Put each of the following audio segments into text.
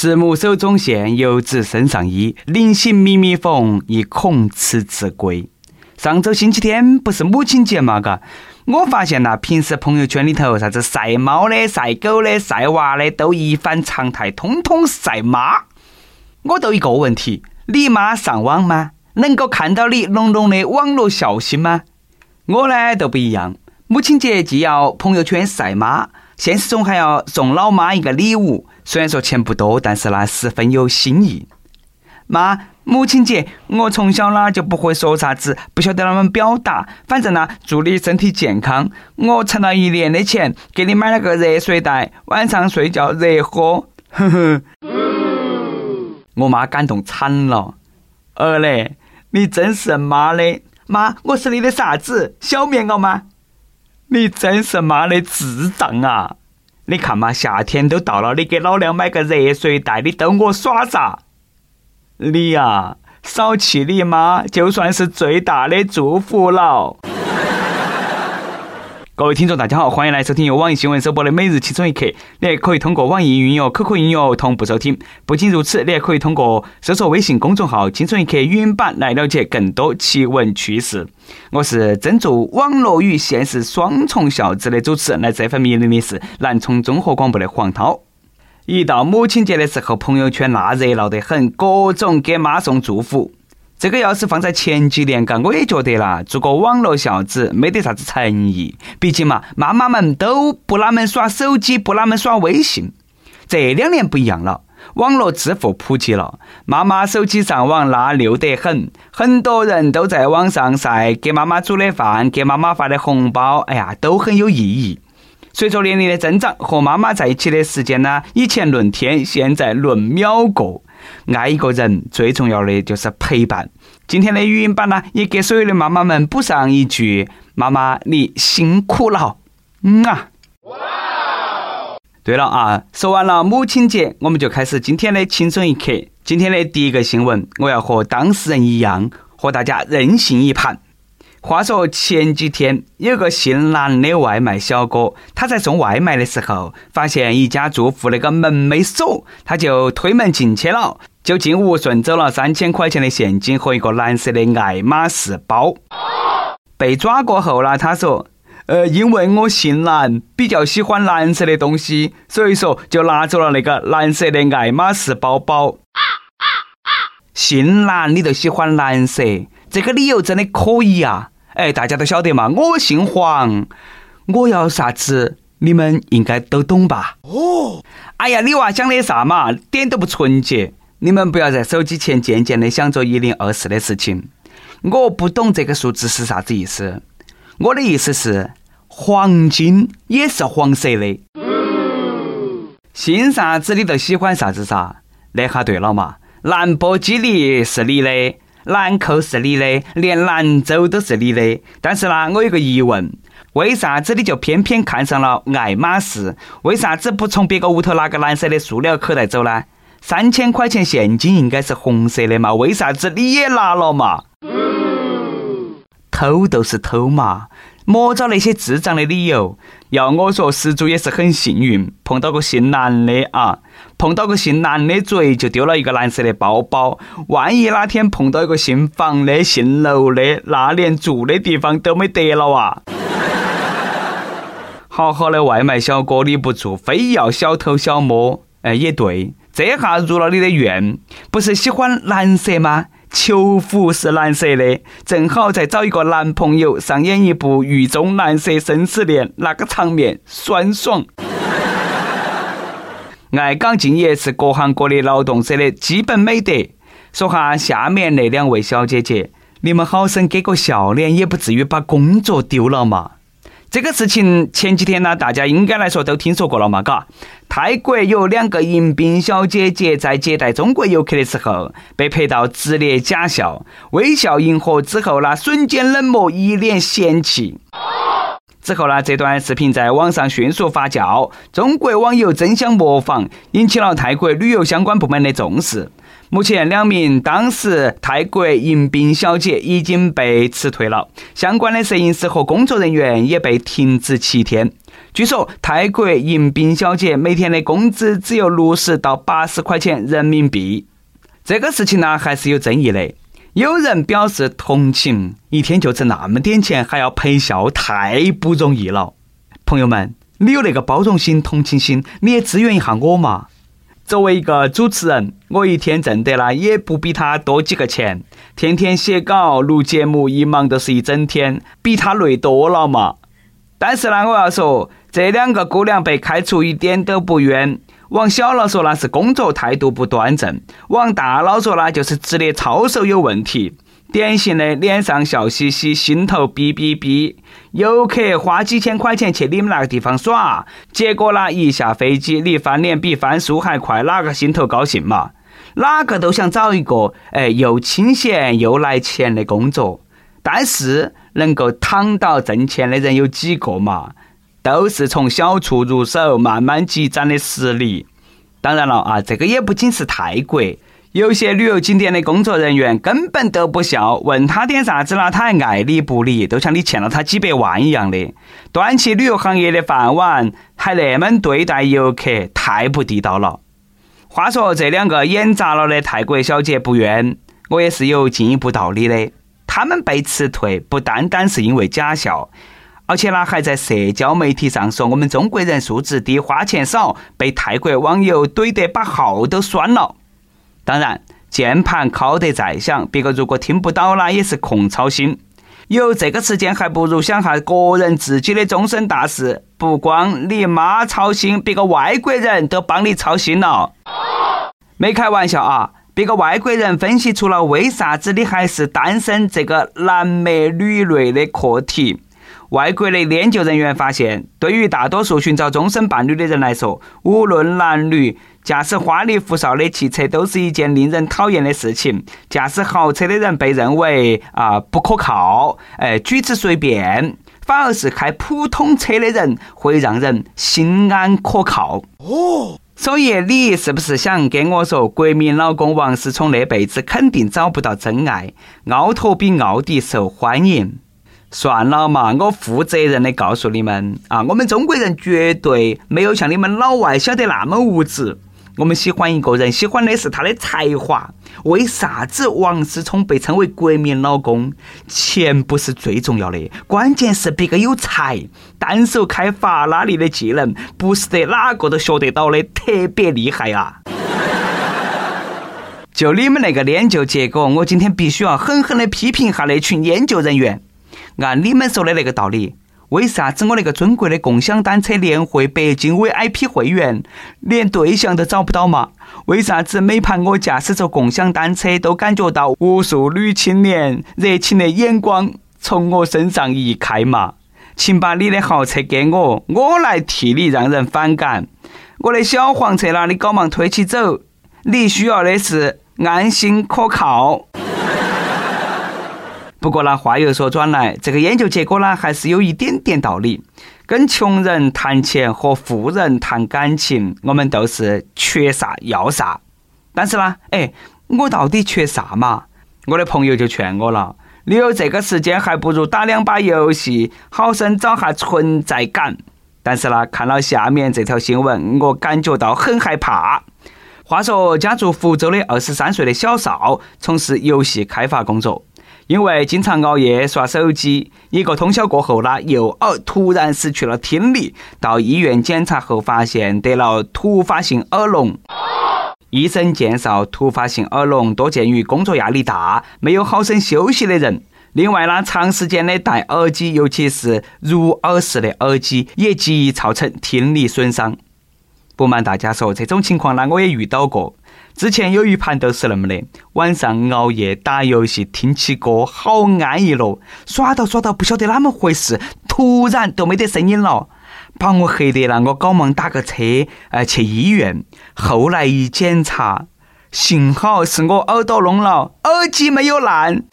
慈母手中线，游子身上衣。临行密密缝，意恐迟迟归。上周星期天不是母亲节嘛？嘎，我发现呐，平时朋友圈里头啥子晒猫的、晒狗的、晒娃的，都一反常态，通通晒妈。我都一个问题：你妈上网吗？能够看到你浓浓的网络孝心吗？我呢都不一样，母亲节既要朋友圈晒妈，现实中还要送老妈一个礼物。虽然说钱不多，但是呢十分有心意。妈，母亲节我从小呢就不会说啥子，不晓得啷么表达。反正呢，祝你身体健康。我存了一年的钱，给你买了个热水袋，晚上睡觉热喝。呵呵。我妈感动惨了。儿嘞，你真是妈的！妈，我是你的啥子？小棉袄吗？你真是妈的智障啊！你看嘛，夏天都到了，你给老娘买个热水袋，你逗我耍啥？你呀，少气你妈，就算是最大的祝福了。各位听众，大家好，欢迎来收听由网易新闻首播的《每日轻松一刻》。你还可以通过网易云音乐、QQ 音乐同步收听。不仅如此，你还可以通过搜索微信公众号“轻松一刻”语音版来了解更多奇闻趣事。我是专注网络与现实双重孝子的主持人，来这份迷离的是南充综合广播的黄涛。一到母亲节的时候，朋友圈那热闹得很，各种给妈送祝福。这个要是放在前几年，嘎，我也觉得啦，做个网络孝子没得啥子诚意。毕竟嘛，妈妈们都不哪们耍手机，不哪们耍微信。这两年不一样了，网络支付普及了，妈妈手机上网那溜得很，很多人都在网上晒给妈妈煮的饭，给妈妈发的红包，哎呀，都很有意义。随着年龄的增长，和妈妈在一起的时间呢，以前论天，现在论秒过。爱一个人最重要的就是陪伴。今天的语音版呢，也给所有的妈妈们补上一句：妈妈，你辛苦了。嗯啊。哇！对了啊，说完了母亲节，我们就开始今天的轻松一刻。今天的第一个新闻，我要和当事人一样，和大家任性一盘。话说前几天有个姓蓝的外卖小哥，他在送外卖的时候，发现一家住户那个门没锁，他就推门进去了，就进屋顺走了三千块钱的现金和一个蓝色的爱马仕包。被抓过后呢，他说：“呃，因为我姓蓝，比较喜欢蓝色的东西，所以说就拿走了那个蓝色的爱马仕包包。”姓蓝，你都喜欢蓝色，这个理由真的可以啊！哎，大家都晓得嘛，我姓黄，我要啥子，你们应该都懂吧？哦，哎呀，你娃想的啥嘛，点都不纯洁。你们不要在手机前渐渐的想着一零二四的事情。我不懂这个数字是啥子意思。我的意思是，黄金也是黄色的。姓啥子你都喜欢啥子噻？那哈对了嘛，兰博基尼是你的。兰蔻是你的，连兰州都是你的。但是呢，我有个疑问：为啥子你就偏偏看上了爱马仕？为啥子不从别个屋头拿个蓝色的塑料口袋走呢？三千块钱现金应该是红色的嘛？为啥子你也拿了嘛？偷都是偷嘛。莫找那些智障的理由。要我说，失主也是很幸运，碰到个姓蓝的啊，碰到个姓蓝的嘴就丢了一个蓝色的包包。万一哪天碰到一个姓房的、姓楼的，那连住的地方都没得了啊！好好的外卖小哥，你不做，非要小偷小摸，哎，也对，这下如了你的愿，不是喜欢蓝色吗？球服是蓝色的，正好在找一个男朋友上演一部狱中蓝色生死恋，那个场面酸爽。爱岗敬业是各行各业劳动者的基本美德。说哈，下面那两位小姐姐，你们好生给个笑脸，也不至于把工作丢了嘛。这个事情前几天呢，大家应该来说都听说过了嘛，嘎。泰国有两个迎宾小姐姐在接待中国游客的时候，被拍到直咧假笑，微笑迎合之后呢，瞬间冷漠，一脸嫌弃。之后呢，这段视频在网上迅速发酵，中国网友争相模仿，引起了泰国旅游相关部门的重视。目前，两名当时泰国迎宾小姐已经被辞退了，相关的摄影师和工作人员也被停职七天。据说泰国迎宾小姐每天的工资只有六十到八十块钱人民币。这个事情呢，还是有争议的。有人表示同情，一天就挣那么点钱，还要陪笑，太不容易了。朋友们，你有那个包容心、同情心，你也支援一下我嘛。作为一个主持人，我一天挣得呢也不比他多几个钱，天天写稿、录节目，一忙都是一整天，比他累多了嘛。但是呢，我要说，这两个姑娘被开除一点都不冤。往小了说，那是工作态度不端正；往大了说，那就是职业操守有问题。典型的脸上笑嘻嘻，心头逼逼逼。游客花几千块钱去你们那个地方耍，结果呢，一下飞机你翻脸比翻书还快，哪个心头高兴嘛？哪个都想找一个哎又清闲又来钱的工作。但是能够躺到挣钱的人有几个嘛？都是从小处入手，慢慢积攒的实力。当然了啊，这个也不仅是泰国，有些旅游景点的工作人员根本都不笑，问他点啥子啦，他还爱理不理，都像你欠了他几百万一样的。端起旅游行业的饭碗，还那么对待游客，太不地道了。话说这两个演砸了的泰国小姐不冤，我也是有进一步道理的。他们被辞退，不单单是因为假笑。而且呢，还在社交媒体上说我们中国人素质低、花钱少，被泰国网友怼得把号都删了。当然，键盘敲得再响，别个如果听不到了，也是空操心。有这个时间，还不如想下个人自己的终身大事。不光你妈操心，别个外国人都帮你操心了。没开玩笑啊！别个外国人分析出了为啥子你还是单身这个男美女类的课题。外国的研究人员发现，对于大多数寻找终身伴侣的人来说，无论男女，驾驶花里胡哨的汽车都是一件令人讨厌的事情。驾驶豪车的人被认为啊不可靠，哎，举止随便；反而是开普通车的人会让人心安可靠。哦，所以你是不是想跟我说，国民老公王思聪那辈子肯定找不到真爱？奥拓比奥迪受欢迎？算了嘛，我负责任的告诉你们啊，我们中国人绝对没有像你们老外想得那么无知。我们喜欢一个人，喜欢的是他的才华。为啥子王思聪被称为国民老公？钱不是最重要的，关键是别个有才，单手开法拉利的技能，不是得哪个都学得到的，特别厉害啊！就你们那个研究结果，我今天必须要狠狠的批评下那群研究人员。按你们说的那个道理，为啥子我那个尊贵的共享单车年会北京 VIP 会员连对象都找不到嘛？为啥子每盘我驾驶着共享单车都感觉到无数女青年热情的眼光从我身上移开嘛？请把你的豪车给我，我来替你让人反感。我的小黄车啦，你赶忙推起走。你需要的是安心可靠。不过呢，话又说转来，这个研究结果呢，还是有一点点道理。跟穷人谈钱和富人谈感情，我们都是缺啥要啥。但是呢，哎，我到底缺啥嘛？我的朋友就劝我了：你有这个时间，还不如打两把游戏，好生找下存在感。但是呢，看了下面这条新闻，我感觉到很害怕。话说，家住福州的二十三岁的小邵，从事游戏开发工作。因为经常熬夜刷手机，一个通宵过后呢，右耳突然失去了听力。到医院检查后，发现得了突发性耳聋。医生介绍，突发性耳聋多见于工作压力大、没有好生休息的人。另外呢，长时间的戴耳机，尤其是入耳式的耳机，也极易造成听力损伤。不瞒大家说，这种情况呢，我也遇到过。之前有一盘都是那么的，晚上熬夜打游戏，听起歌，好安逸咯。耍到耍到不晓得哪么回事，突然都没得声音了，把我吓得了。我赶忙打个车，呃，去医院。后来一检查，幸好是我耳朵聋了，耳机没有烂。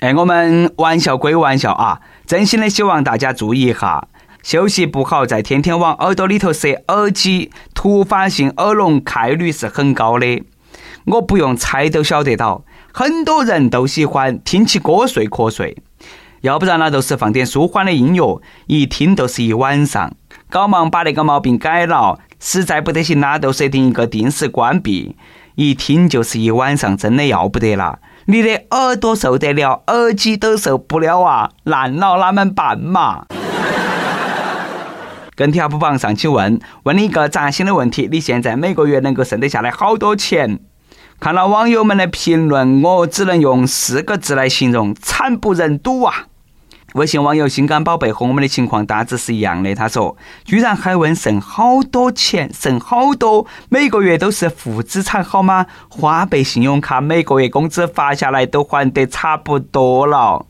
哎，我们玩笑归玩笑啊，真心的希望大家注意一下。休息不好，再天天往耳朵里头塞耳机，突发性耳聋概率是很高的。我不用猜都晓得到，很多人都喜欢听起歌睡瞌睡。要不然呢，就是放点舒缓的音乐，一听都是一晚上。搞忙把那个毛病改了，实在不得行啦，就设定一个定时关闭，一听就是一晚上，真的要不得了。你的耳朵受得了，耳机都受不了啊，烂了哪们办嘛？跟帖不榜上去问，问你一个扎心的问题：你现在每个月能够剩得下来好多钱？看了网友们的评论，我只能用四个字来形容：惨不忍睹啊！微信网友心肝宝贝和我们的情况大致是一样的。他说：“居然还问剩好多钱，剩好多，每个月都是负资产好吗？花呗、信用卡每个月工资发下来都还得差不多了。”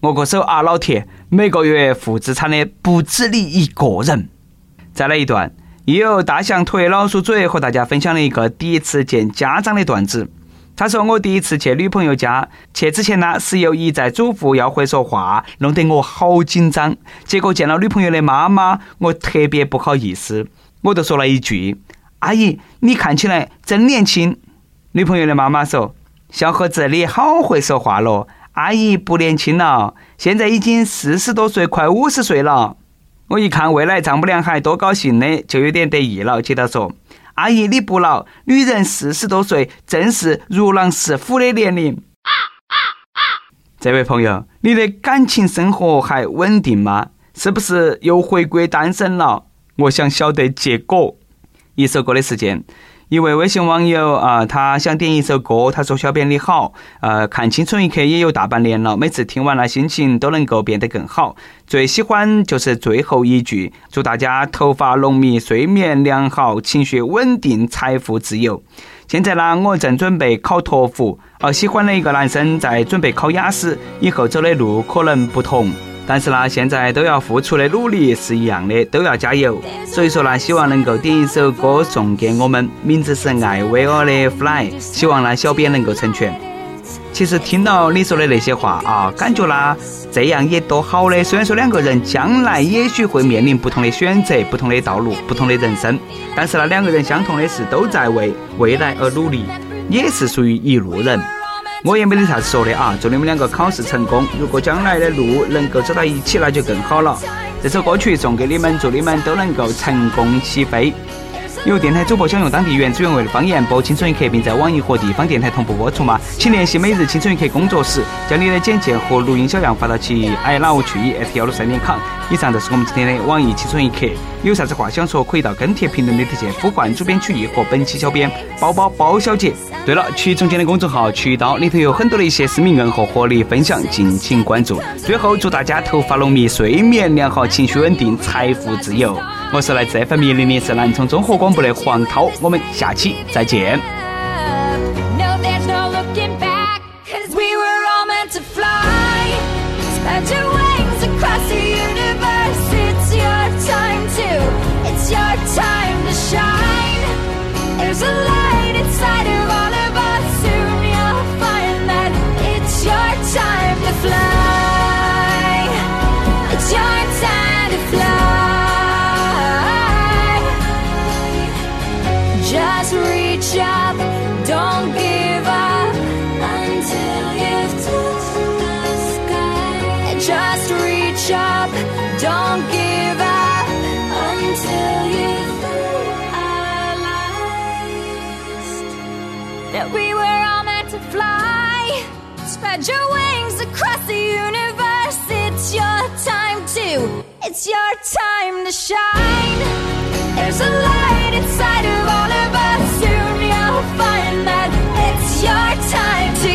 我个手啊，老铁，每个月负资产的不止你一个人。再来一段，有大象腿、老鼠嘴和大家分享了一个第一次见家长的段子。他说：“我第一次去女朋友家，去之前呢，室友一再嘱咐要会说话，弄得我好紧张。结果见了女朋友的妈妈，我特别不好意思，我就说了一句：‘阿姨，你看起来真年轻。’女朋友的妈妈说：‘小伙子，你好会说话咯，阿姨不年轻了，现在已经四十多岁，快五十岁了。’我一看未来丈母娘还多高兴的，就有点得意了，接着说。”阿姨，你不老，女人四十多岁正是如狼似虎的年龄。这位朋友，你的感情生活还稳定吗？是不是又回归单身了？我想晓得结果。一首歌的时间。一位微信网友啊，他想点一首歌。他说：“小编你好，呃，看《青春一刻》也有大半年了，每次听完了，心情都能够变得更好。最喜欢就是最后一句，祝大家头发浓密，睡眠良好，情绪稳定，财富自由。现在呢，我正准备考托福，而喜欢的一个男生在准备考雅思，以后走的路可能不同。”但是呢，现在都要付出的努力是一样的，都要加油。所以说呢，希望能够点一首歌送给我们，名字是艾薇儿的《Fly》，希望呢小编能够成全。其实听到你说的那些话啊，感觉呢这样也多好的。虽然说两个人将来也许会面临不同的选择、不同的道路、不同的人生，但是呢两个人相同的是都在为未来而努力，也是属于一路人。我也没得啥子说的啊！祝你们两个考试成功。如果将来的路能够走到一起，那就更好了。这首歌曲送给你们，祝你们都能够成功起飞。有电台主播想用当地原汁原味的方言播《青春一刻》，并在网易和地方电台同步播出吗？请联系每日《青春一刻》工作室，将你的简介和录音小样发到其 i love 去 at 幺六三点 com。以上就是我们今天的网易《青春一刻》，有啥子话想说，可以到跟帖评论里头去呼唤主编曲艺和本期小编包包包小姐。对了，曲总监的公众号“曲刀”里头有很多的一些私密硬和活力分享，敬请关注。最后，祝大家头发浓密，睡眠良好，情绪稳定，财富自由。我是来自 FM 零零四南充综合广播的黄涛，我们下期再见。Just reach up, don't give up until you've touched the sky. Just reach up, don't give up until you realized that we were all meant to fly. Spread your wings across the universe. It's your time to, it's your time to shine. There's a light inside of us find that. It's your time to